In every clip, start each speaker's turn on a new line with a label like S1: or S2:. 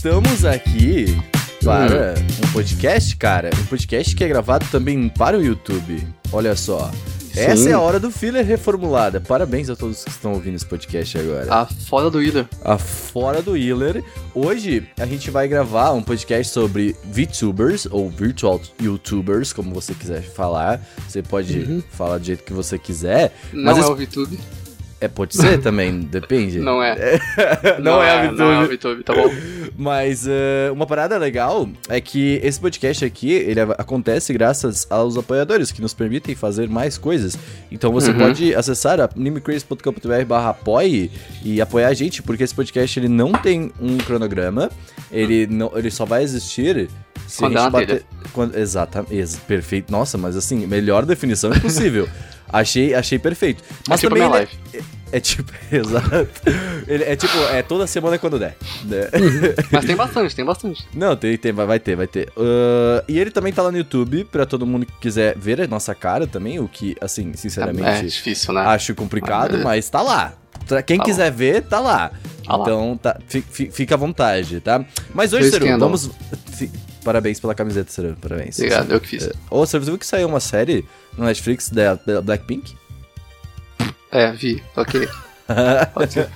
S1: estamos aqui para um podcast, cara. Um podcast que é gravado também para o YouTube. Olha só. Essa
S2: Sim.
S1: é a hora do filler reformulada. Parabéns a todos que estão ouvindo esse podcast agora.
S2: A foda do Wheeler.
S1: A Fora do Healer. Hoje a gente vai gravar um podcast sobre VTubers, ou Virtual YouTubers, como você quiser falar. Você pode falar do jeito que você quiser.
S2: Não
S1: Mas
S2: é
S1: esse-
S2: o VTube.
S1: É, pode ser também, depende.
S2: Não é.
S1: Não, é, a VTube.
S2: Não é VTube, tá bom?
S1: Mas eh, uma parada legal é que esse podcast aqui, ele acontece graças aos apoiadores que nos permitem fazer mais coisas. Então você
S2: Uhum.
S1: pode acessar animecrazy.com.br barra apoie e apoiar a gente, porque esse podcast ele não tem um cronograma, ele, não, ele só vai existir se
S2: Quando
S1: a
S2: é
S1: gente bater... Quando, exatamente, ex- perfeito. Nossa, mas assim, melhor definição impossível. Achei, achei perfeito. Mas
S2: tipo
S1: também ele é, é tipo, exato. Ele é tipo, é toda semana quando der. né?
S2: Mas tem bastante, tem bastante.
S1: Não, tem, tem, vai, vai ter, vai ter. Ah, e ele também tá lá no YouTube, pra todo mundo que quiser ver a nossa cara também, o que, assim,
S2: É,
S1: sinceramente,
S2: difícil, né?
S1: acho complicado,
S2: Ah, é.
S1: mas tá lá. Pra quem
S2: Tá
S1: quiser ver, tá lá.
S2: Tá lá.
S1: então, tá, fi- fi- fica à vontade, tá? Mas hoje, Seru, vamos... Parabéns pela camiseta, Seru, parabéns.
S2: Obrigado, eu que fiz.
S1: Ô, você viu que saiu uma série no Netflix da, da Blackpink?
S2: É, vi. Ok. Pode ser.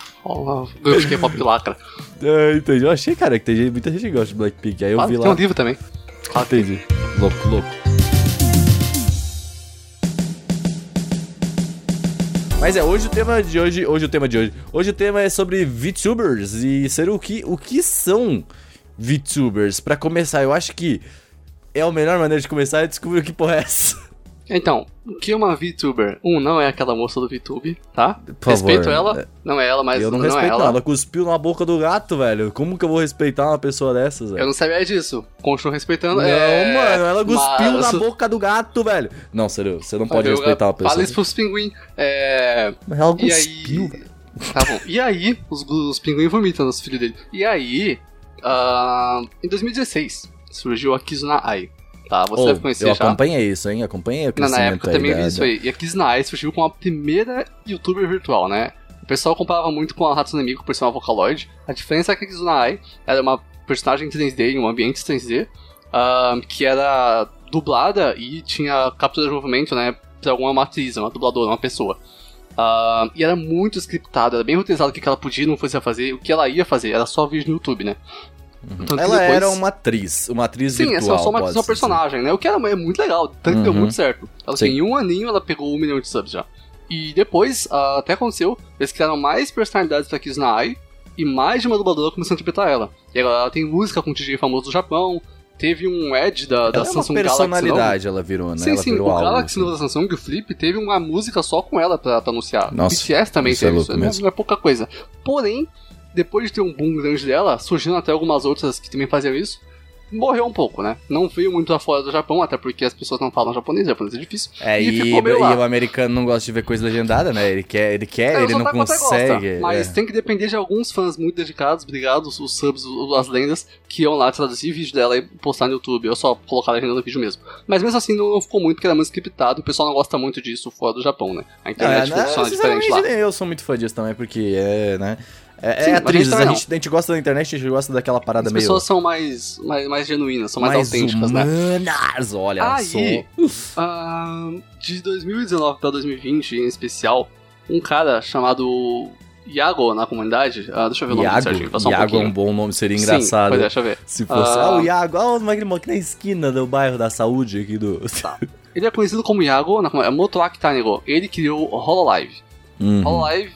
S2: Eu fiquei pop lacra.
S1: Ah, entendi. Eu achei, cara, que tem muita gente que gosta de Blackpink. Aí eu
S2: Ah,
S1: vi
S2: tem
S1: lá.
S2: um livro também. Tem.
S1: Entendi. Louco, louco. Mas é, hoje o tema de hoje, hoje o tema de hoje. Hoje o tema é sobre VTubers e ser o que, o que são VTubers. Pra começar, eu acho que é a melhor maneira de começar é descobrir o que porra é essa.
S2: Então, o que é uma VTuber? Um, não é aquela moça do VTube, tá?
S1: Por
S2: Respeito
S1: favor.
S2: ela, não é ela, mas
S1: eu não,
S2: não,
S1: respeito
S2: é ela.
S1: ela cuspiu na boca do gato, velho. Como que eu vou respeitar uma pessoa dessas, velho?
S2: Eu não sabia disso. Continuo respeitando.
S1: Não,
S2: é...
S1: mano, ela cuspiu
S2: mas-
S1: na boca do gato, velho. Não, sério, você não pode
S2: Eu-
S1: respeitar uma pessoa.
S2: Fala isso pros pinguim. É...
S1: Mas ela
S2: E
S1: cuspiu,
S2: aí...
S1: velho.
S2: Tá bom. E aí, os, os pinguins vomitam nos filhos dele. E aí, ah, em 2016, surgiu a Kizuna Ai. Tá, você
S1: Ô,
S2: deve conhecer
S1: eu
S2: já.
S1: acompanhei isso, hein? Acompanhei o
S2: Na,
S1: crescimento
S2: na época eu também vi isso aí. E a Kizuna Ai surgiu como a primeira youtuber virtual, né? O pessoal comparava muito com a Hatsune Miku por ser uma Vocaloid. A diferença é que a Kizuna Ai era uma personagem 3D em um ambiente 3D, ah, que era dublada e tinha captura de movimento, né? Pra alguma matriz, uma dubladora, uma pessoa. Ah, e era muito scriptado, era bem roteirizado o que que ela podia e não fosse fazer, o que ela ia fazer, era só vídeo no YouTube, né? Que
S1: Ela
S2: depois-
S1: era uma atriz, uma atriz
S2: Sim, é
S1: virtual.
S2: só, só uma, só uma
S1: dizer.
S2: personagem, né? O que era é muito legal, tanto que deu
S1: Uhum.
S2: muito certo. Ela, assim,
S1: Sim.
S2: em um aninho ela pegou um milhão de subs já. E depois, ah, até aconteceu, eles criaram mais personalidades pra Kizuna Ai e mais de uma dubladora começou a interpretar ela. E agora ela tem música com DJ famoso do Japão, teve um Edge da, da
S1: Ela é uma
S2: Samsung Galaxy.
S1: personalidade, ela virou, né?
S2: Sim,
S1: ela
S2: sim,
S1: virou
S2: o
S1: algo,
S2: Galaxy
S1: assim.
S2: novo da Samsung, o Flip, teve uma música só com ela pra, pra anunciar.
S1: Nossa,
S2: o BTS também
S1: isso é
S2: teve
S1: louco
S2: isso, não é- é pouca coisa. Porém, depois de ter um boom grande dela, surgiram até algumas outras que também faziam isso, morreu um pouco, né? Não veio muito lá fora do Japão, até porque as pessoas não falam japonês, japonês é difícil.
S1: É, e, e
S2: lá.
S1: o americano não gosta de ver coisa legendada, né? Ele quer, ele quer,
S2: É,
S1: ele não consegue.
S2: gosta, mas
S1: é.
S2: tem que depender de alguns fãs muito dedicados, obrigados, os subs, as lendas, que iam lá traduzir vídeo dela e postar no YouTube, ou só colocar a legenda no vídeo mesmo. Mas mesmo assim não, não ficou muito, porque era muito scriptado, e o pessoal não gosta muito disso fora do Japão, né? A
S1: É,
S2: internet
S1: né,
S2: funciona diferente lá.
S1: eu sou muito fã disso também, porque é, né? É,
S2: Sim,
S1: é
S2: mas a gente
S1: a gente, a gente gosta da internet, a gente gosta daquela parada
S2: As
S1: meio.
S2: pessoas são mais, mais, mais genuínas, são mais, autênticas, né?
S1: humanas, olha
S2: Aí,
S1: só.
S2: ah, de 2019 pra 2020, em especial, um cara chamado Iago na comunidade, ah, deixa eu ver o nome
S1: Iago,
S2: certinho, passar um
S1: Iago é um bom nome, seria
S2: Sim,
S1: engraçado.
S2: pois é, deixa eu ver.
S1: Se fosse,
S2: Ah.
S1: ah, o Iago, ah, o Magno aqui na esquina do bairro da saúde aqui do.
S2: Tá. Ele é conhecido como Iago, na comunidade, é Motoaki Tanego. Ele criou o Hololive.
S1: Uhum.
S2: Hololive,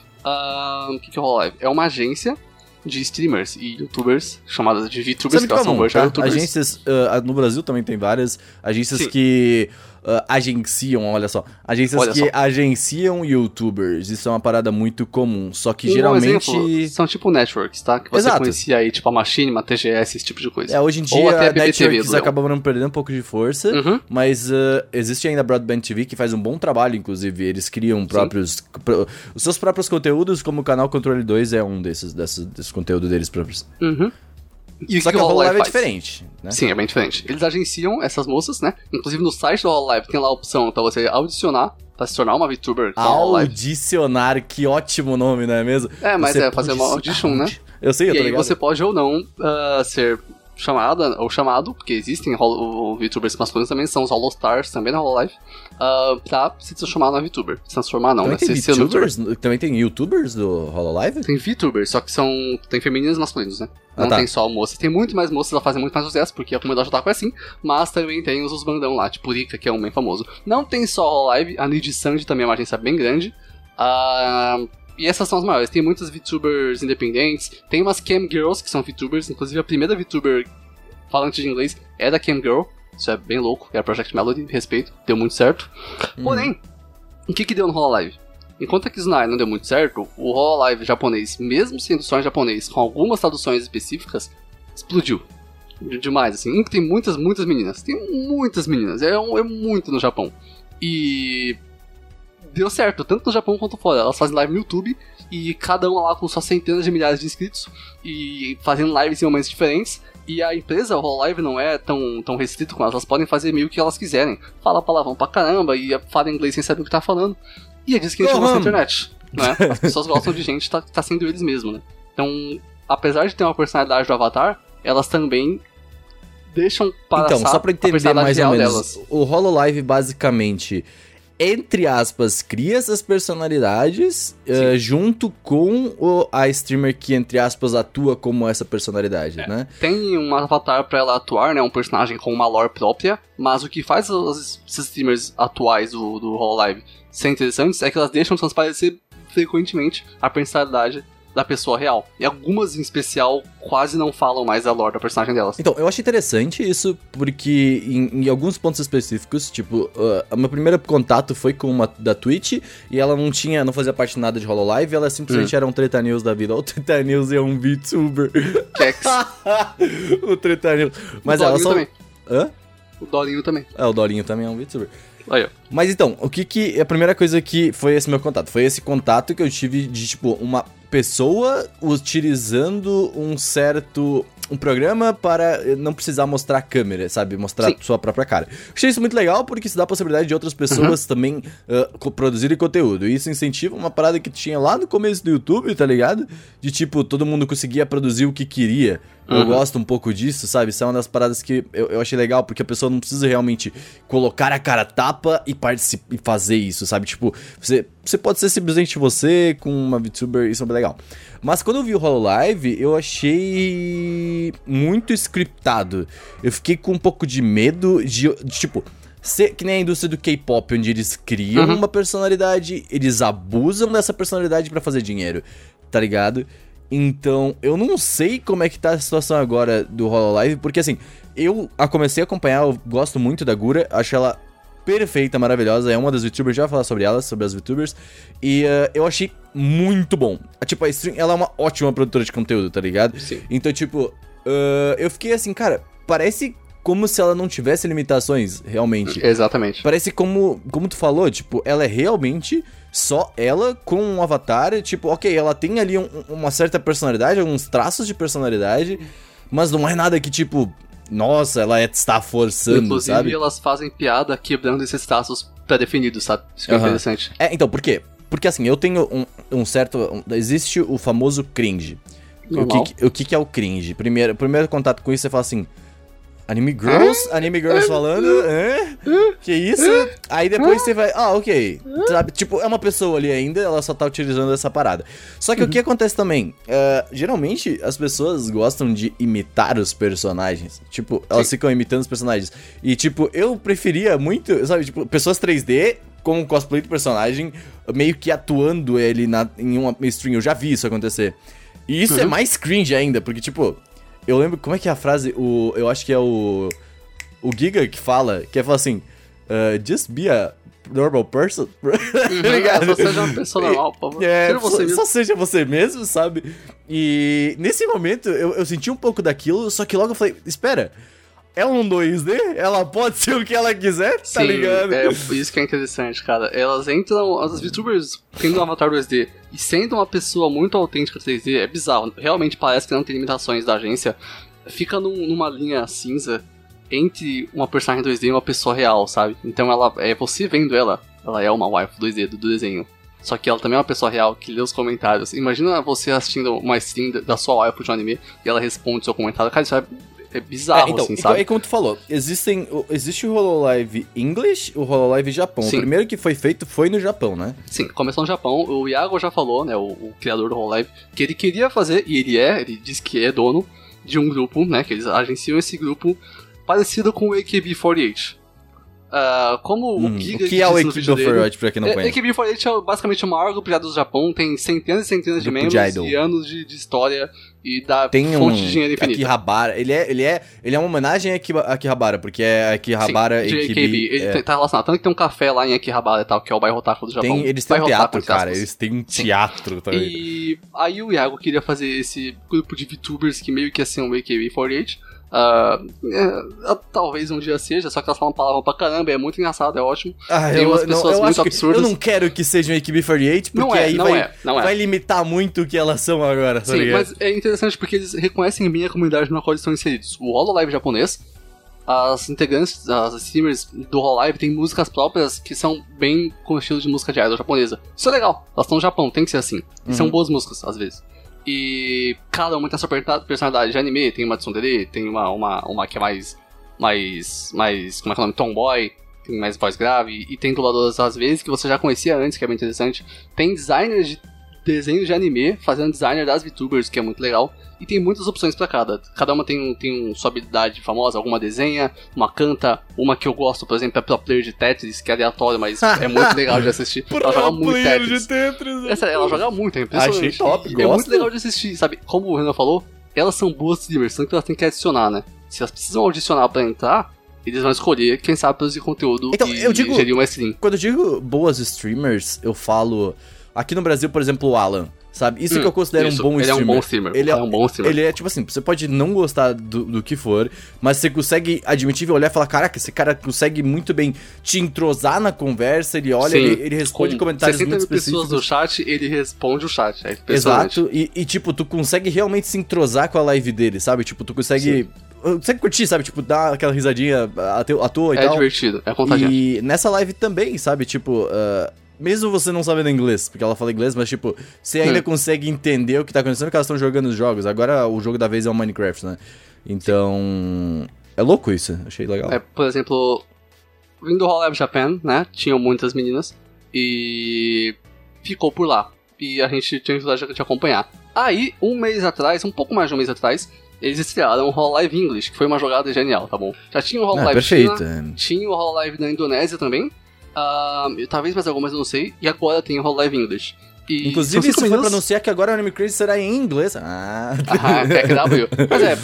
S2: o que que é o Hololive? É uma agência de streamers e youtubers, chamadas de VTubers,
S1: muito
S2: que elas são
S1: comum,
S2: virtual
S1: tá?
S2: youtubers.
S1: Agências, ah, no Brasil também tem várias agências
S2: Sim.
S1: que ah, agenciam, olha só, agências
S2: Olha
S1: que
S2: só.
S1: agenciam youtubers. Isso é uma parada muito comum, só que
S2: Um
S1: geralmente
S2: exemplo, são tipo networks, tá? Que você
S1: Exato.
S2: conhecia aí, tipo a Machinima, TGS, esse tipo de coisa.
S1: é, hoje em
S2: Ou
S1: dia
S2: até a
S1: networks acabaram perdendo um pouco de força.
S2: Uhum.
S1: Mas ah, existe ainda a Broadband TV que faz um bom trabalho, inclusive. Eles criam próprios. pro- os seus próprios conteúdos, como o canal Controle 2 é um desses, desses, desses conteúdos deles próprios.
S2: Uhum. E o
S1: Só que,
S2: que o
S1: Hololive é diferente, né?
S2: Sim, é bem diferente. Eles agenciam essas moças, né? Inclusive no site do Hololive tem lá a opção pra você audicionar pra se tornar uma VTuber.
S1: Audicionar, que ótimo nome, não é mesmo?
S2: É, mas
S1: Você
S2: é fazer uma audition, né?
S1: Eu sei, eu
S2: e
S1: tô
S2: aí
S1: ligado.
S2: você pode ou não ah, ser chamada ou chamado, porque existem holo- VTubers masculinos também, são os Holostars também na Hololive, ah, pra se transformar na VTuber. Se transformar não,
S1: Também
S2: né?
S1: tem
S2: Se
S1: VTubers? Também tem YouTubers do Hololive?
S2: Tem VTubers, só que são. Tem femininos e masculinos, né?
S1: Ah,
S2: Não
S1: tá.
S2: tem só moças. Tem muito mais moças, elas fazem muito mais sucesso, porque a comunidade otaku é assim. Mas também tem os, os bandão lá, tipo Rika, que é um bem famoso. Não tem só a Live, a Nid Sandy também é uma agência bem grande. Ah, e essas são as maiores. Tem muitas VTubers independentes. Tem umas Cam Girls que são VTubers. Inclusive a primeira VTuber falante de inglês é da Cam Girl. Isso é bem louco. É a Project Melody, respeito. Deu muito certo. Porém, o que que deu no Hololive? Enquanto a Kizunai não deu muito certo, o Hololive japonês, mesmo sendo só em japonês, com algumas traduções específicas, explodiu. De- Demais, assim. Tem muitas, muitas meninas. Tem muitas meninas. É, é muito no Japão. E. Deu certo, tanto no Japão quanto fora. Elas fazem live no YouTube e cada uma lá com suas centenas de milhares de inscritos e fazendo lives em momentos diferentes. E a empresa, o Hololive, não é tão, tão restrito com elas. Elas podem fazer meio que elas quiserem. Falar palavrão pra caramba e falar inglês sem saber o que tá falando. E é disso que a gente
S1: Go
S2: gosta na internet. Né? As pessoas gostam de gente que tá, tá sendo eles mesmos, né? Então, apesar de ter uma personalidade do Avatar, elas também deixam para
S1: Então, só pra entender mais ou menos,
S2: delas.
S1: o Hololive basicamente, entre aspas, cria essas personalidades eh, junto com o- a streamer que, entre aspas, atua como essa personalidade,
S2: É.
S1: né?
S2: Tem um avatar pra ela atuar, né? Um personagem com uma lore própria. Mas o que faz os streamers atuais do, do Hololive ser interessantes é que elas deixam transparecer frequentemente a personalidade da pessoa real. E algumas, em especial, quase não falam mais da lore da personagem delas.
S1: Então, eu acho interessante isso, porque em, em alguns pontos específicos, tipo, uh, meu primeiro contato foi com uma da Twitch, e ela não tinha, não fazia parte nada de Hololive, ela simplesmente era um Treta News da vida. O Treta News é um VTuber.
S2: Kex.
S1: o Treta News. Mas
S2: o
S1: ela só...
S2: também.
S1: Hã?
S2: O Dolinho também.
S1: É, o Dolinho também é um VTuber.
S2: Aí, ó.
S1: Mas então, o que que. A primeira coisa que foi esse meu contato? Foi esse contato que eu tive de, tipo, uma pessoa utilizando um certo. Um programa para eh, não precisar mostrar a câmera, sabe? Mostrar
S2: Sim.
S1: sua própria cara. Achei isso muito legal porque isso dá a possibilidade de outras pessoas também ah, co- produzirem conteúdo. E isso incentiva uma parada que tinha lá no começo do YouTube, tá ligado? De tipo, todo mundo conseguia produzir o que queria. Eu
S2: Uhum.
S1: gosto um pouco disso, sabe? Isso é uma das paradas que eu, eu achei legal, porque a pessoa não precisa realmente colocar a cara tapa e participar e fazer isso, sabe? Tipo, você, você pode ser simplesmente você com uma VTuber, isso é bem legal. Mas quando eu vi o Hololive, eu achei muito scriptado. Eu fiquei com um pouco de medo de, de, tipo, ser que nem a indústria do K-pop, onde eles criam
S2: Uhum.
S1: uma personalidade, eles abusam dessa personalidade pra fazer dinheiro, tá ligado? Então, eu não sei como é que tá a situação agora do Hololive, porque assim, eu a comecei a acompanhar, eu gosto muito da Gura, acho ela perfeita, maravilhosa, é uma das VTubers, já vou falar sobre ela, sobre as VTubers, e eh, eu achei muito bom. Tipo, a Stream, ela é uma ótima produtora de conteúdo, tá ligado?
S2: Sim.
S1: Então, tipo, ah, eu fiquei assim, cara, parece como se ela não tivesse limitações, realmente.
S2: Exatamente.
S1: Parece como, como tu falou, tipo, ela é realmente só ela com um avatar, tipo, ok, ela tem ali um- uma certa personalidade, alguns traços de personalidade, mas não é nada que, tipo, nossa, ela é- está forçando,
S2: Inclusive,
S1: sabe?
S2: elas fazem piada quebrando esses traços pré-definidos, sabe? Isso que é interessante.
S1: É, então, por quê? Porque assim, eu tenho um, um certo. um- existe o famoso cringe. O
S2: Normal.
S1: que, que- o que é o cringe? Primeiro, primeiro contato com isso, você fala assim. Anime Girls, Anime Girls falando, hã? Que isso? Aí depois você vai, ah, ok. Sabe, tipo, é uma pessoa ali ainda, ela só tá utilizando essa parada. Só que o que acontece também? é, geralmente as pessoas gostam de imitar os personagens. Tipo, elas
S2: Sim.
S1: ficam imitando os personagens. E, tipo, eu preferia muito, sabe, tipo, pessoas 3D com o cosplay do personagem, meio que atuando ele na, em uma stream. Eu já vi isso acontecer. E isso é
S2: Uhum.
S1: mais cringe ainda, porque, tipo, eu lembro, como é que é a frase? O, eu acho que é o. O Giga que fala, que é falar assim: uh, just be a normal person. tá ligado?
S2: Só seja uma pessoa normal, por favor.
S1: É,
S2: Seja você mesmo.
S1: só seja você mesmo, sabe? E nesse momento eu, eu senti um pouco daquilo, só que logo eu falei: espera, é um 2D? Ela pode ser o que ela quiser, tá
S2: Sim,
S1: ligado?
S2: É isso que é interessante, cara. Elas entram, as VTubers tendo um avatar 2D e sendo uma pessoa muito autêntica 3D, é bizarro. Realmente parece que não tem limitações da agência. Fica num- numa linha cinza entre uma personagem 2D e uma pessoa real, sabe? Então ela é você vendo ela, ela é uma wife 2D do, do desenho. só que ela também é uma pessoa real que lê os comentários. Imagina você assistindo uma stream da sua waifu de um anime e ela responde seu comentário. Cara, isso é, é bizarro,
S1: É, então,
S2: assim,
S1: então,
S2: sabe?
S1: é como tu falou, existem, existe o Hololive English o Hololive Japão.
S2: Sim.
S1: O primeiro que foi feito foi no Japão, né?
S2: Sim, começou no Japão. O Iago já falou, né, o, o criador do Hololive, que ele queria fazer, e ele é, ele diz que é dono de um grupo, né, que eles agenciam esse grupo parecido com o AKB48. Ah, como
S1: Hum,
S2: o Giga
S1: o que é o Equipe Overwatch, pra quem não
S2: É,
S1: conhece?
S2: AKB48 é basicamente o maior grupo de idols do Japão, tem centenas e centenas de
S1: Grupo de
S2: membros
S1: idol.
S2: e anos de, de história e dá
S1: Tem um
S2: fonte de dinheiro infinito.
S1: Akihabara, ele é, ele é, ele é uma homenagem a Akihabara, porque é Akihabara
S2: Sim, de
S1: AKB,
S2: AKB. Ele
S1: é,
S2: tá relacionado. Tanto que tem um café lá em Akihabara e tal, que é o bairro Otaku do Japão.
S1: tem, eles têm um teatro, cara, eles têm um teatro também.
S2: E aí o Iago queria fazer esse grupo de VTubers que meio que ia ser um AKB48. É, talvez um dia seja, só que elas falam palavra pra caramba, é muito engraçado, é ótimo.
S1: Ah,
S2: tem
S1: eu,
S2: umas
S1: não,
S2: pessoas
S1: eu
S2: muito absurdas.
S1: eu não quero que seja um AKB48, porque
S2: Não é,
S1: aí
S2: não
S1: vai,
S2: é, não é.
S1: vai limitar muito o que elas são agora, tá
S2: Sim,
S1: ligado?
S2: mas é interessante porque eles reconhecem bem a comunidade na qual eles estão inseridos. O Hololive japonês, as integrantes, as streamers do Hololive têm músicas próprias que são bem com o estilo de música de idol japonesa. Isso é legal, elas estão no Japão, tem que ser assim. E são
S1: Uhum.
S2: boas músicas, às vezes. E cada uma tem a sua personalidade de anime, tem uma tsundere, tem uma, uma, uma que é mais, mais, mais, como é que é o nome, tomboy, tem mais voz grave, e tem dubladoras às vezes que você já conhecia antes, que é bem interessante. Tem designers de desenhos de anime fazendo designer das VTubers, que é muito legal. E tem muitas opções pra cada. Cada uma tem, um, tem um, sua habilidade famosa, alguma desenha, uma canta, uma que eu gosto, por exemplo, é Pro Player de Tetris, que é aleatório, mas é muito legal de assistir. ela joga muito Tetris.
S1: Tetris.
S2: É sério, ela joga muito, é impressionante.
S1: Achei top,
S2: E É
S1: gosto.
S2: muito legal de assistir, sabe? Como o Renan falou, elas são boas streamers, tanto que elas têm que adicionar, né? Se elas precisam adicionar pra entrar, eles vão escolher, quem sabe, produzir conteúdo
S1: Então,
S2: e
S1: eu digo-
S2: gerir uma stream.
S1: Quando eu digo boas streamers, eu falo. Aqui no Brasil, por exemplo, o Alan, sabe? Isso
S2: Hum,
S1: que eu considero
S2: isso,
S1: um bom
S2: ele
S1: streamer.
S2: é um bom streamer.
S1: Ele
S2: Ele
S1: é-
S2: é um bom streamer.
S1: Ele é tipo assim, você pode não gostar do, do que for, mas você consegue admitir e olhar e falar: caraca, esse cara consegue muito bem te entrosar na conversa, ele olha,
S2: Sim,
S1: ele, ele responde
S2: Com
S1: comentários
S2: 60
S1: muito
S2: mil pessoas
S1: específicos.
S2: do chat, ele responde o chat. É.
S1: Exato, e, e, tipo, tu consegue realmente se entrosar com a live dele, sabe? Tipo, tu consegue. Consegue curtir, sabe? Tipo, dar aquela risadinha à toa e
S2: É
S1: tal.
S2: divertido, é contagiante.
S1: E nessa live também, sabe? Tipo, ah, mesmo você não sabendo inglês, porque ela fala inglês, mas tipo, você ainda
S2: Hum.
S1: consegue entender o que tá acontecendo porque elas estão jogando os jogos. Agora o jogo da vez é o Minecraft, né? Então. É louco isso, achei legal.
S2: É, por exemplo, vindo do Hall Lab Japan, né? Tinham muitas meninas e ficou por lá. E a gente tinha dificuldade de acompanhar. Aí, um mês atrás, um pouco mais de um mês atrás, eles estrearam o Hall Live English, que foi uma jogada genial, tá bom? Já tinha o Hall
S1: Ah,
S2: Live
S1: perfeito.
S2: China,
S1: é.
S2: tinha o Hall Live na Indonésia também, e talvez mais algumas, eu não sei, e agora tem o Live English. E
S1: Inclusive,
S2: meninas-
S1: pra anunciar que agora o Anime Crazy será em inglês. Ah,
S2: Ah, TechW. Mas é,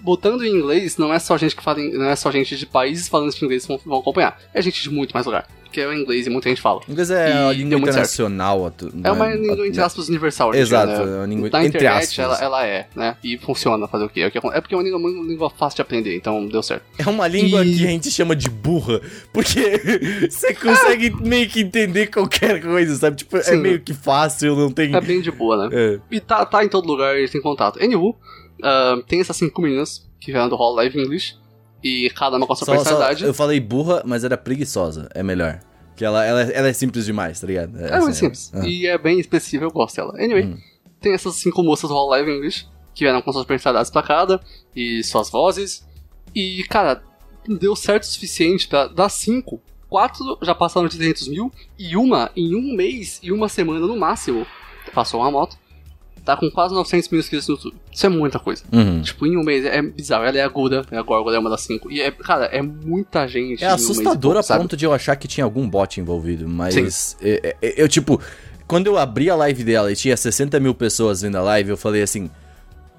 S2: botando em inglês, não é só gente que fala, não é só gente de países falando esse inglês que vão, vão acompanhar. É gente de muito mais lugar. Que é o inglês e muita gente fala.
S1: inglês é
S2: E
S1: a língua internacional. atu-
S2: É uma
S1: né?
S2: língua, entre aspas, universal. dia,
S1: Exato,
S2: né?
S1: é uma língua
S2: Na
S1: entre
S2: internet,
S1: aspas.
S2: ela, ela é, né? E funciona fazer o quê? É, o é porque é uma língua, uma língua fácil de aprender, então deu certo.
S1: É uma língua
S2: E-
S1: que a gente chama de burra, porque você consegue meio que entender qualquer coisa, sabe? Tipo, é
S2: Sim.
S1: meio que fácil, não tem.
S2: É bem de boa, né?
S1: É.
S2: E tá, tá em todo lugar, eles têm contato. Anywho, ah, tem essas cinco meninas que vieram do Hall Live English. E cada uma com a sua
S1: Só- só-
S2: personalidade.
S1: eu falei burra, mas era preguiçosa, é melhor. Que ela, ela, ela é simples demais, tá ligado?
S2: É muito
S1: assim,
S2: simples.
S1: ah.
S2: E é bem expressiva, eu gosto dela. Anyway,
S1: Hum.
S2: tem essas cinco moças do Hall Live English que vieram com suas personalidades pra cada e suas vozes. E, cara, deu certo o suficiente pra dar cinco. Quatro já passaram de 300 mil e uma em um mês e uma semana no máximo passou uma moto. Tá com quase 900 mil inscritos no YouTube. Isso é muita coisa.
S1: Uhum.
S2: Tipo, em um mês é bizarro. Ela é aguda, é a Górgula é uma das cinco. E, é, cara, é muita gente.
S1: É
S2: um
S1: assustador
S2: pouco,
S1: a ponto de eu achar que tinha algum bot envolvido, mas é- é- eu, tipo, quando eu abri a live dela e tinha 60 mil pessoas vendo a live, eu falei assim.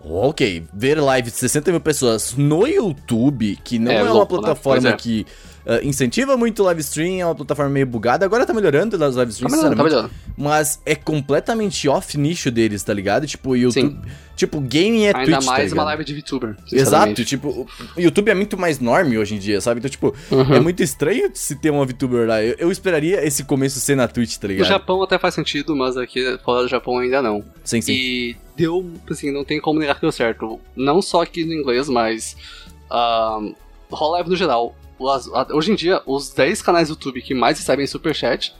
S1: Ok, ver live de 60 mil pessoas no YouTube, que não
S2: É
S1: é, uma
S2: louco, né?
S1: plataforma
S2: Pois é.
S1: Ah, incentiva muito o live stream, é uma plataforma meio bugada. Agora tá melhorando as live
S2: Tá
S1: streams,
S2: melhorando, tá melhorando.
S1: Mas é completamente off nicho deles, tá ligado? Tipo, o YouTube. Tipo, gaming é
S2: Ainda
S1: Twitch, tá
S2: mais uma
S1: ligado?
S2: live de VTuber.
S1: Exato, tipo, o YouTube é muito mais norme hoje em dia, sabe? Então, tipo,
S2: Uhum.
S1: é muito estranho se ter uma VTuber lá. Eu, eu esperaria esse começo ser na Twitch, tá
S2: No
S1: ligado?
S2: Japão até faz sentido, mas aqui fora do Japão ainda não.
S1: Sim, sim.
S2: E deu, assim, não tem como negar que deu certo. Não só aqui no inglês, mas. Um, Live no geral. Hoje em dia, os 10 canais do YouTube que mais recebem superchat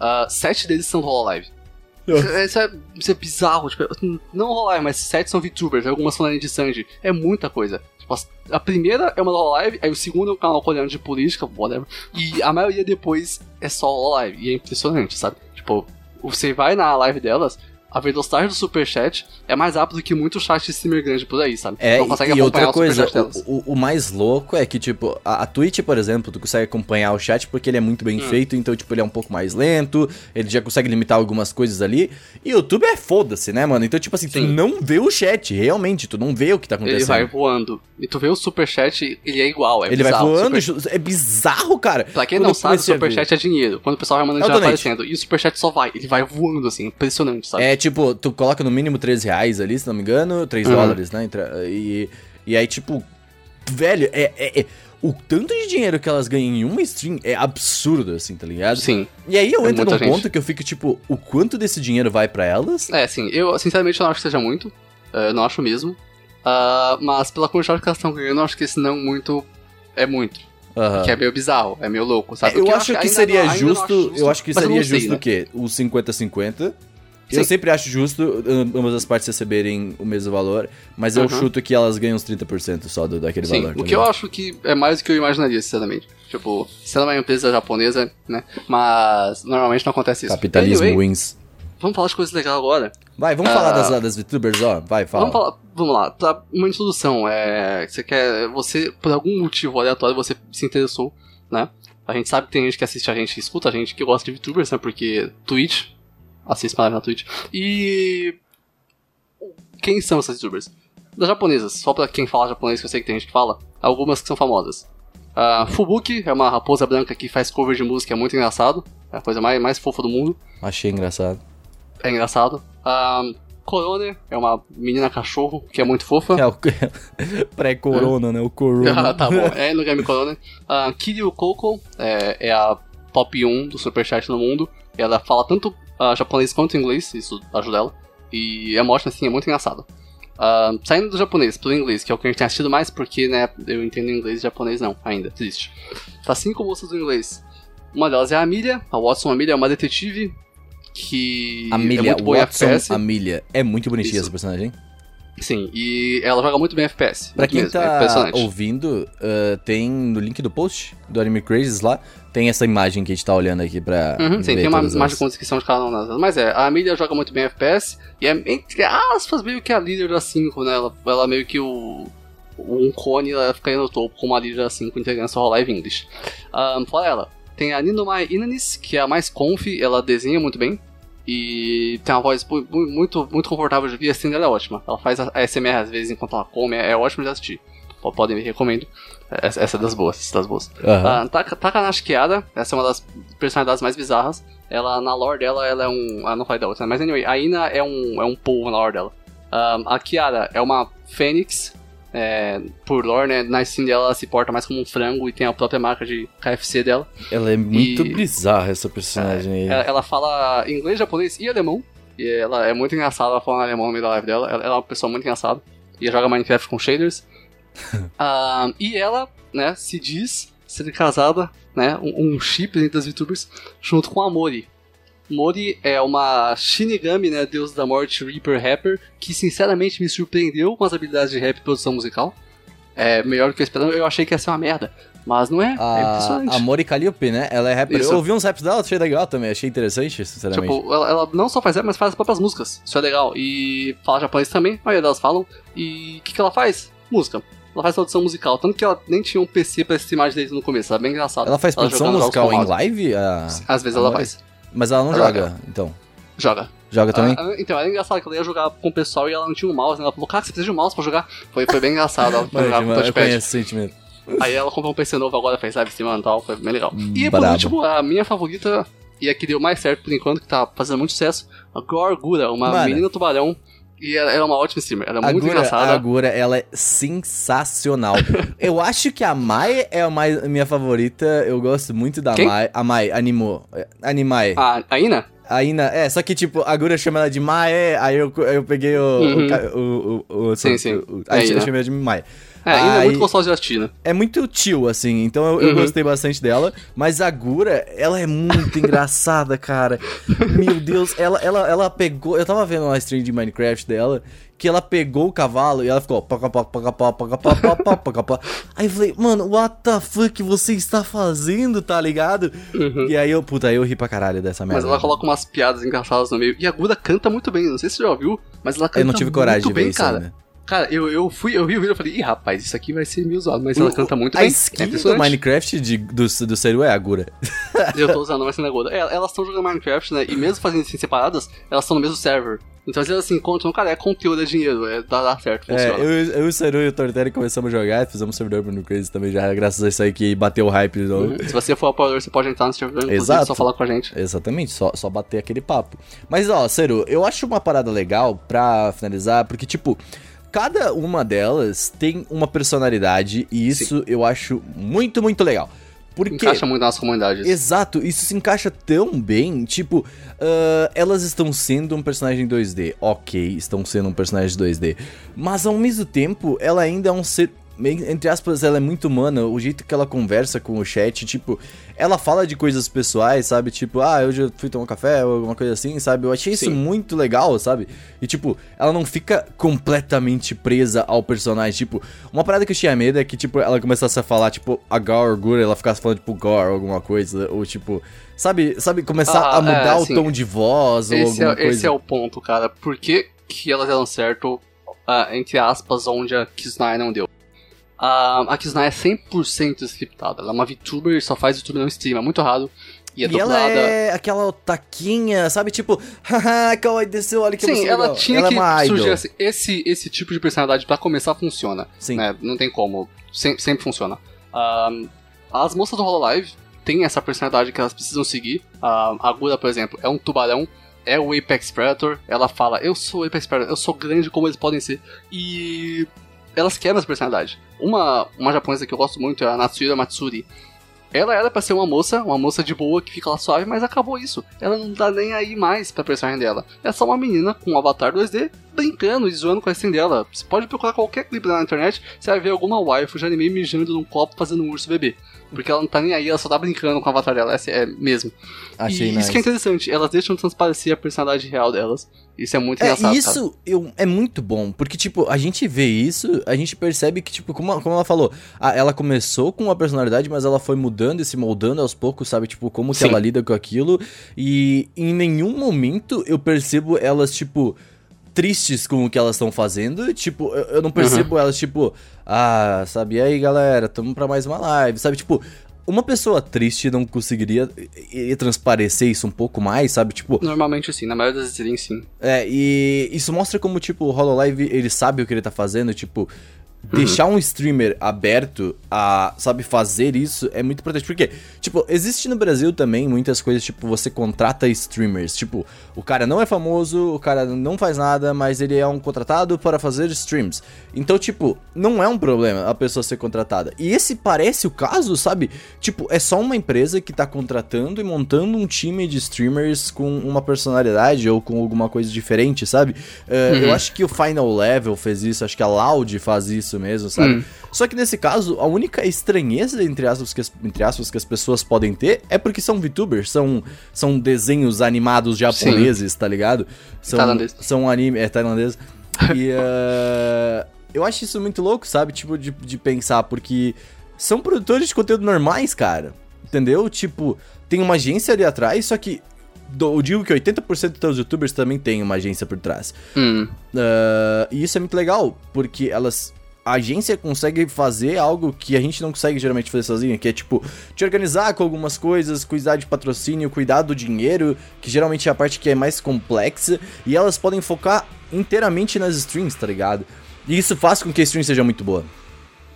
S2: ah, sete deles são do Hololive. Isso é, isso é bizarro, tipo, não Hololive, mas sete são VTubers, algumas falando de Sanji. É muita coisa. Tipo, a primeira é uma do Hololive, aí o segundo é um canal coreano de política, whatever. E a maioria depois é só Hololive. E é impressionante, sabe? Tipo, você vai na live delas, a velocidade do superchat é mais rápido que muito chat de streamer grande por aí, sabe?
S1: É,
S2: não consegue
S1: e outra
S2: acompanhar o
S1: coisa, o, o- o mais louco é que, tipo, a, a Twitch, por exemplo, tu consegue acompanhar o chat porque ele é muito bem
S2: Hum.
S1: feito, então, tipo, ele é um pouco mais lento, ele já consegue limitar algumas coisas ali. E o YouTube é foda-se, né, mano? Então, tipo assim, tu
S2: Sim.
S1: não vê o chat, realmente, tu não vê o que tá
S2: Ele
S1: acontecendo.
S2: vai voando. E tu vê o superchat, ele é igual, é
S1: Ele vai
S2: bizarro.
S1: voando,
S2: Super-
S1: é bizarro, cara.
S2: Pra quem
S1: Quando
S2: não sabe, o superchat é dinheiro. Quando o pessoal vai mandando,
S1: É
S2: já vai aparecendo. E o superchat só vai, ele vai voando assim, impressionante, sabe?
S1: É tipo, tu coloca no mínimo 13 reais ali, se não me engano, 3
S2: Uhum.
S1: dólares, né? E, e aí, tipo, velho, é, é- é- O tanto de dinheiro que elas ganham em uma stream é absurdo, assim, tá ligado?
S2: Sim.
S1: E aí eu
S2: É
S1: entro num
S2: gente.
S1: ponto que eu fico, tipo, o quanto desse dinheiro vai pra elas?
S2: É, sim. Eu, sinceramente, eu não acho que seja muito. É, Eu não acho mesmo. Ah, mas pela quantidade que elas estão ganhando, eu acho que esse não muito é muito.
S1: Aham.
S2: Que é meio bizarro, é meio louco, sabe?
S1: eu
S2: Porque
S1: acho que seria
S2: não- não
S1: justo, eu acho que
S2: eu
S1: seria
S2: sei,
S1: justo
S2: né?
S1: o quê? O 50-50. Eu
S2: Sim.
S1: sempre acho justo am- ambas as partes receberem o mesmo valor, mas eu
S2: Uhum.
S1: chuto que elas ganham uns 30% só do, daquele
S2: Sim,
S1: valor. tá
S2: o que eu acho que é mais do que eu imaginaria, sinceramente. Tipo, se ela é uma empresa japonesa, né? Mas normalmente não acontece isso.
S1: Capitalismo
S2: Anyway,
S1: wins.
S2: vamos falar de coisas legais agora.
S1: Vai, vamos
S2: Ah.
S1: falar das, das VTubers, ó. Vai, fala.
S2: Vamos falar, vamos lá, pra uma introdução, é, você quer, você, por algum motivo aleatório, você se interessou, né? A gente sabe que tem gente que assiste a gente, escuta a gente, que gosta de VTubers, né? Porque Twitch, assiste para na Twitch. E quem são essas VTubers? Das japonesas, só pra quem fala japonês, que eu sei que tem gente que fala, algumas que são famosas. A Fubuki é uma raposa branca que faz cover de música, é muito engraçado, é a coisa mais, mais fofa do mundo.
S1: Achei engraçado.
S2: É engraçado. Corone é uma menina cachorro que é muito fofa.
S1: É o pré-corona, né? O corona.
S2: Ah, tá bom. É no Game Corona. A Kiryu Koko é, é a top 1 do Superchat no mundo. Ela fala tanto ah, japonês quanto inglês, isso ajuda ela. E é uma ótima, assim, é muito engraçado. Ah, saindo do japonês pro inglês, que é o que a gente tem assistido mais, porque, né, eu entendo inglês e japonês não, ainda, existe. Tá cinco moças do inglês. Uma delas é a Amelia, a Watson Amelia é uma detetive que é
S1: Amelia,
S2: muito boa
S1: Watson
S2: em FPS.
S1: Amelia. É muito bonitinha
S2: Isso.
S1: essa personagem.
S2: Sim, e ela joga muito bem FPS.
S1: Pra quem
S2: mesmo, é
S1: tá
S2: impressionante.
S1: ouvindo, ah, tem no link do post do Anime Crazes lá, tem essa imagem que a gente tá olhando aqui pra.
S2: Uhum, sim, tem uma imagem com descrição de cada uma delas. Mas é, a Amelia joga muito bem FPS e é, entre aspas, meio que a líder da 5, né? Ela, ela meio que o. Um cone, ela fica aí no topo como a líder da 5 entregando sua live English. Um, fora ela, tem a Ninomai Inanis, que é a mais conf, ela desenha muito bem. E tem uma voz mu- mu- muito, muito confortável de ouvir, e a cena dela é ótima. Ela faz a SMR às vezes enquanto ela come, é, é ótimo de assistir. Podem ver, recomendo. Essa, essa é das boas, essa é das boas.
S1: Aham.
S2: A Taka- Kiara, essa é uma das personalidades mais bizarras. Ela, na lore dela, ela é um. Ah, não falei da outra, mas anyway, a Ina é um, é um polvo na lore dela. Um, a Kiara é uma fênix, é, por lore, né? Na Steam dela ela se porta mais como um frango e tem a própria marca de KFC dela.
S1: Ela é muito
S2: E-
S1: bizarra, essa personagem aí.
S2: Ela, ela fala inglês, japonês e alemão. E ela é muito engraçada, ela fala alemão no meio da live dela. Ela, ela é uma pessoa muito engraçada. E joga Minecraft com shaders. Ah, e ela, né, se diz ser casada, né, um, um chip entre as VTubers, junto com a Mori. Mori é uma Shinigami, né, deus da morte, Reaper Rapper, que sinceramente me surpreendeu com as habilidades de rap e produção musical. É melhor do que eu esperava, eu achei que ia ser uma merda. Mas não é, é
S1: A,
S2: impressionante.
S1: a Mori Calliope, né? Ela é rapper.
S2: Isso.
S1: Eu ouvi uns raps dela, achei legal também, achei interessante, sinceramente.
S2: Tipo, ela, ela não só faz rap, mas faz as próprias músicas. Isso é legal. E fala japonês também, a maioria delas falam. E o que, que ela faz? Música. Ela faz produção musical. Tanto que ela nem tinha um PC pra streamar direito no começo. Era bem engraçado.
S1: ela faz produção
S2: jogando jogos
S1: musical em live? A-
S2: Às vezes
S1: a
S2: ela
S1: Mori?
S2: faz.
S1: Mas ela não
S2: Ela
S1: joga, então.
S2: Joga.
S1: Joga também?
S2: Ah, ah, então, era engraçado que ela ia jogar com o pessoal e ela não tinha um mouse. Né? Ela falou, cara, você precisa de um mouse pra jogar. Foi, foi bem engraçado. Ela foi jogar com o
S1: eu
S2: touchpad.
S1: conheço esse sentimento.
S2: Aí ela comprou um PC novo agora, fez live streamando e tal, foi bem legal.
S1: Hum,
S2: E por último, a minha favorita, e a que deu mais certo por enquanto, que tá fazendo muito sucesso, a Gorgura, uma
S1: Mano.
S2: menina tubarão. E ela, é uma ótima streamer, ela é muito engraçada.
S1: a Gura, ela é sensacional. eu acho que a Mai é a mais, minha favorita. Eu gosto muito da
S2: Quem?
S1: Mai. A Mai animou. Animai.
S2: A, a Ina?
S1: A Ina, é, só que tipo, a Gura chama ela de Mai, aí eu, eu peguei o.
S2: Uhum.
S1: o o, o, o-
S2: Sim, sim.
S1: o-
S2: É
S1: aí eu chamei ela de Mai.
S2: É, ainda
S1: Aí, é
S2: muito gostosa de assistir, né?
S1: É muito tio, assim, então eu, eu gostei bastante dela. Mas a Gura, ela é muito engraçada, cara. Meu Deus, ela, ela, ela pegou. Eu tava vendo uma stream de Minecraft dela, que ela pegou o cavalo e ela ficou. Aí eu falei, mano, what the fuck você está fazendo, tá ligado? Uhum. E aí eu, puta, aí eu ri pra caralho dessa merda.
S2: Mas ela coloca umas piadas engraçadas no meio. E a Gura canta muito bem, não sei se você já ouviu, mas ela canta muito bem.
S1: Eu não tive coragem de ver
S2: bem,
S1: isso,
S2: cara.
S1: Né?
S2: Cara, eu, eu fui, eu vi o vídeo e falei, ih, rapaz, isso aqui vai ser meio zoado, mas ela canta muito
S1: a
S2: bem.
S1: skin
S2: é
S1: do. Minecraft de, do, do Seru é a Gura.
S2: Eu tô usando, mas sendo a Goda. É, elas estão jogando Minecraft, né? E mesmo fazendo assim separadas, elas estão no mesmo server. Então às vezes assim, encontram, cara, é conteúdo, é dinheiro, é, dá, dá certo,
S1: É,
S2: funciona.
S1: eu, eu, o Seru e o Tortelli começamos a jogar, fizemos servidor pro Crazy também já, graças a isso aí que bateu o hype.
S2: Uhum. Se você for apoiador, você pode entrar no servidor,
S1: Exato.
S2: só falar com a gente.
S1: Exatamente, só, só bater aquele papo. Mas ó, Seru, eu acho uma parada legal pra finalizar, porque tipo, cada uma delas tem uma personalidade e isso eu acho muito, muito legal. Porque
S2: Encaixa muito nas comunidades.
S1: Exato, isso se encaixa tão bem, tipo, ah, elas estão sendo um personagem 2D, ok, estão sendo um personagem 2D, mas ao mesmo tempo, ela ainda é um ser, meio- entre aspas, ela é muito humana, o jeito que ela conversa com o chat, tipo, ela fala de coisas pessoais, sabe, tipo, ah, hoje eu fui tomar um café, ou alguma coisa assim, sabe, eu achei isso
S2: Sim.
S1: muito legal, sabe, e tipo, ela não fica completamente presa ao personagem, tipo, uma parada que eu tinha medo é que, tipo, ela começasse a falar, tipo, a Gar Gura, ela ficasse falando, tipo, Gar, alguma coisa, ou tipo, sabe, sabe, começar
S2: Ah,
S1: a mudar
S2: é,
S1: o
S2: sim.
S1: tom de voz, ou
S2: é,
S1: alguma coisa.
S2: esse é o ponto, cara. Por que, que elas deram certo, ah, entre aspas, onde a Kisnai não deu? Ah, a Kisnai é 100% scriptada. Ela é uma VTuber e só faz VTuber não stream. É muito raro. E é
S1: E ela é aquela taquinha, sabe? Tipo, haha, kawaii desceu, olha que
S2: Sim,
S1: emoção
S2: ela
S1: legal.
S2: tinha
S1: ela
S2: que
S1: é uma idol.
S2: surgir assim, esse, esse tipo de personalidade pra começar funciona.
S1: Sim.
S2: né? Não tem como. Sem- sempre funciona. Ah, as moças do Hololive têm essa personalidade que elas precisam seguir. Ah, a Gura, por exemplo, é um tubarão. É o Apex Predator. Ela fala, eu sou o Apex Predator, eu sou grande como eles podem ser. E elas quebram essa personalidade. Uma, uma japonesa que eu gosto muito é a Natsuhira Matsuri. Ela era pra ser uma moça, uma moça de boa que fica lá suave, mas acabou isso. Ela não tá nem aí mais pra personagem dela. É só uma menina com um avatar 2D brincando e zoando com a skin dela. Você pode procurar qualquer clipe na internet, você vai ver alguma waifu de anime mijando num copo fazendo um urso bebê. Porque ela não tá nem aí, ela só tá brincando com o avatar dela, essa é mesmo.
S1: Achei
S2: e
S1: nice.
S2: isso que é interessante, elas deixam transparecer a personalidade real delas. Isso é muito
S1: É,
S2: engraçado.
S1: isso eu, é muito bom, porque, tipo, a gente vê isso, a gente percebe que, tipo, como, como ela falou, a- ela começou com uma personalidade, mas ela foi mudando e se moldando aos poucos, sabe? Tipo, como que
S2: Sim.
S1: ela lida com aquilo, e em nenhum momento eu percebo elas, tipo, tristes com o que elas estão fazendo, tipo, eu, eu não percebo
S2: Uhum.
S1: elas, tipo, ah, sabe, e aí, galera, tamo pra mais uma live, sabe? Tipo... Uma pessoa triste não conseguiria transparecer isso um pouco mais, sabe? Tipo,
S2: Normalmente sim, na maioria das vezes sim.
S1: é, e isso mostra como, tipo, o Hololive, ele sabe o que ele tá fazendo, tipo... Deixar um streamer aberto a, sabe, fazer isso é muito importante. Porque, tipo, existe no Brasil também muitas coisas, tipo, você contrata streamers. Tipo, o cara não é famoso, o cara não faz nada, mas ele é um contratado para fazer streams. Então, tipo, não é um problema a pessoa ser contratada. E esse parece o caso, sabe? Tipo, é só uma empresa que tá contratando e montando um time de streamers com uma personalidade ou com alguma coisa diferente, sabe? É,
S2: Uhum.
S1: Eu acho que o Final Level fez isso, acho que a Loud faz isso mesmo, sabe?
S2: Hum.
S1: Só que nesse caso, a única estranheza, entre aspas, que as, entre aspas, que as pessoas podem ter é porque são VTubers, são, são desenhos animados japoneses, tá ligado? São,
S2: Tailandês.
S1: São anime, é tailandês. E eh, eu acho isso muito louco, sabe? Tipo, de, de pensar, porque são produtores de conteúdo normais, cara. Entendeu? Tipo, tem uma agência ali atrás, só que eu digo que 80% dos youtubers também tem uma agência por trás.
S2: Hum.
S1: Ah, e isso é muito legal, porque elas. A agência consegue fazer algo que a gente não consegue geralmente fazer sozinha, que é tipo, te organizar com algumas coisas, cuidar de patrocínio, cuidar do dinheiro, que geralmente é a parte que é mais complexa, e elas podem focar inteiramente nas streams, tá ligado? E isso faz com que a stream seja muito boa.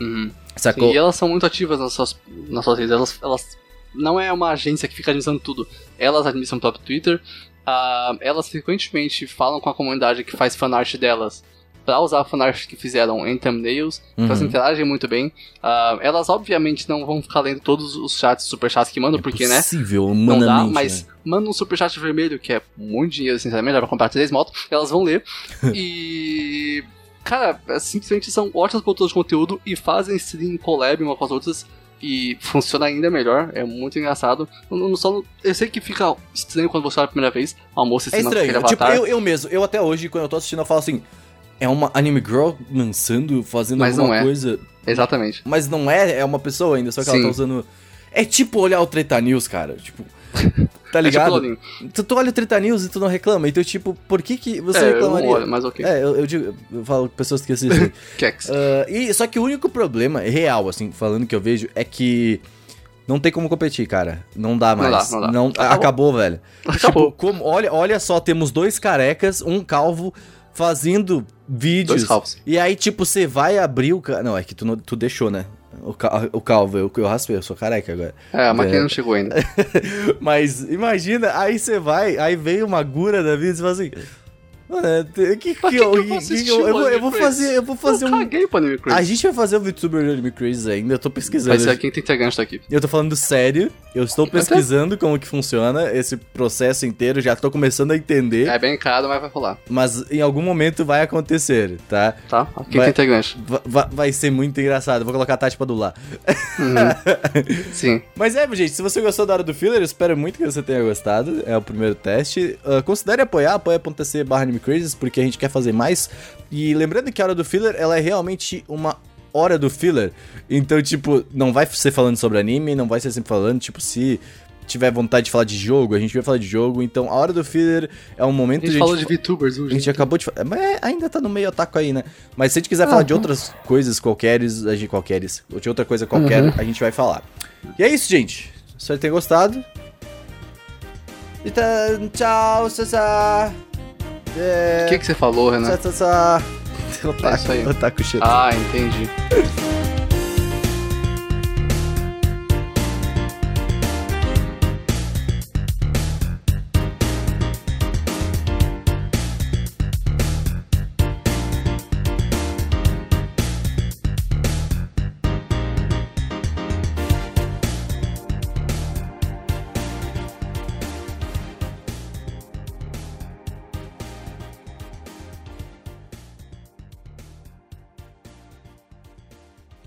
S2: Uhum.
S1: Sacou?
S2: Sim, e elas são muito ativas nas suas, nas suas redes. Elas, elas não é uma agência que fica administrando tudo. Elas administram o próprio Twitter. ah, elas frequentemente falam com a comunidade que faz fanart delas pra usar a fanart que fizeram em thumbnails. Então elas
S1: Uhum.
S2: interagem muito bem. Ah, elas obviamente não vão ficar lendo todos os chats, superchats que mandam, porque né?
S1: possível,
S2: Não dá, mas
S1: né?
S2: manda um superchat vermelho, que é muito dinheiro, sinceramente, dá pra comprar três motos, elas vão ler. e cara, é, simplesmente são ótimos produtores de conteúdo e fazem stream collab uma com as outras e funciona ainda melhor, é muito engraçado. Eu, só, eu sei que fica estranho quando você olha a primeira vez, a moça em
S1: É estranho. Tipo, eu, eu mesmo, eu até hoje, quando eu tô assistindo, eu falo assim. É uma anime girl dançando, fazendo
S2: Mas
S1: alguma
S2: não é.
S1: coisa.
S2: Exatamente.
S1: Mas não é, é uma pessoa ainda, só que ela
S2: Sim.
S1: tá usando. É tipo olhar o Treta News, cara. Tipo. Tá
S2: É tipo
S1: ligado? Tu, tu olha o Treta News e tu não reclama. Então, tipo, por que que você
S2: É, eu não
S1: reclamaria?
S2: olho, mas ok.
S1: É, eu, eu digo, eu falo com pessoas que assistem.
S2: Kex.
S1: Ah, e, só que o único problema, real, assim, falando que eu vejo, é que não tem como competir, cara. Não dá
S2: Não
S1: mais.
S2: dá, não dá.
S1: acabou.
S2: Acabou.
S1: velho.
S2: Acabou.
S1: Tipo, como, olha, olha só, temos dois carecas, um calvo, fazendo vídeos. E aí, tipo, você vai abrir o. Não, é que tu, não- tu deixou, né? O, o calvo, eu, eu raspei, eu sou careca agora.
S2: É, a máquina
S1: É.
S2: não chegou ainda.
S1: Mas imagina, aí você vai, aí vem uma gura da vida e você fala assim. Mano, é, que, que,
S2: que
S1: eu,
S2: que eu
S1: que- eu, eu, eu vou fazer, eu vou fazer
S2: eu
S1: um.
S2: caguei pro Anime Crazy.
S1: A gente vai fazer o VTuber de Anime Crazy ainda, eu tô pesquisando.
S2: Vai ser quem tem gancho daqui.
S1: Eu tô falando sério, eu estou pesquisando como que funciona esse processo inteiro, já tô começando a entender,
S2: É bem caro, mas vai rolar,
S1: mas em algum momento vai acontecer, tá?
S2: tá? Quem
S1: Vai-
S2: tem gancho.
S1: Va- va- vai ser muito engraçado, vou colocar a Tati pra dular.
S2: Sim.
S1: Mas é, gente, se você gostou da hora do filler, eu espero muito que você tenha gostado. É o primeiro teste. Ah, considere apoiar, apoia.se barra animecrazes, porque a gente quer fazer mais. E lembrando que a hora do filler, ela é realmente uma hora do filler. Então, tipo, não vai ser falando sobre anime, não vai ser sempre falando, tipo, se tiver vontade de falar de jogo, a gente vai falar de jogo. Então, a hora do filler é um momento
S2: A gente falou de VTubers
S1: a
S2: hoje.
S1: gente acabou de falar. Mas é, ainda tá no meio ataco aí, né? Mas se a gente quiser falar de outras coisas qualqueres, a gente qualqueres, ou de outra coisa qualquer,
S2: Uhum.
S1: a gente vai falar. E é isso, gente. Espero que tenham gostado. Então, tchau, Sassá. É...
S2: O que, que você falou, Renan?
S1: Sassá. Otaku,
S2: isso aí.
S1: otaku.
S2: Ah, entendi.